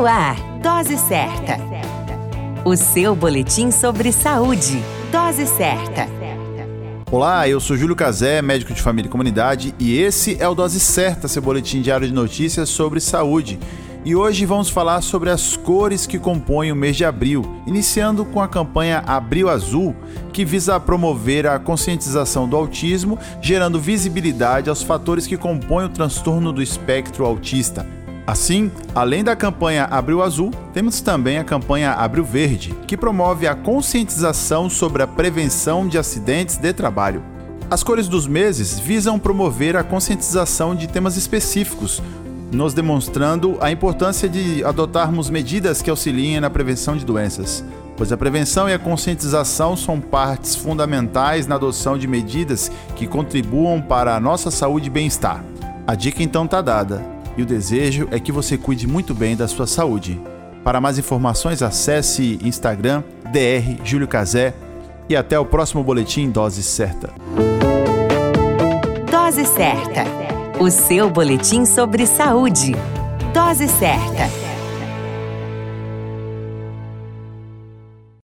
No ar, Dose Certa. O seu boletim sobre saúde. Dose Certa. Olá, eu sou Júlio Cazé, médico de família e comunidade, e esse é o Dose Certa, seu boletim diário de notícias sobre saúde. E hoje vamos falar sobre as cores que compõem o mês de abril, iniciando com a campanha Abril Azul, que visa promover a conscientização do autismo, gerando visibilidade aos fatores que compõem o transtorno do espectro autista. Assim, além da campanha Abril Azul, temos também a campanha Abril Verde, que promove a conscientização sobre a prevenção de acidentes de trabalho. As cores dos meses visam promover a conscientização de temas específicos, nos demonstrando a importância de adotarmos medidas que auxiliem na prevenção de doenças, pois a prevenção e a conscientização são partes fundamentais na adoção de medidas que contribuam para a nossa saúde e bem-estar. A dica então está dada e o desejo é que você cuide muito bem da sua saúde. Para mais informações, acesse Instagram dr Júlio e até o próximo boletim Dose Certa. Dose Certa, o seu boletim sobre saúde. Dose Certa.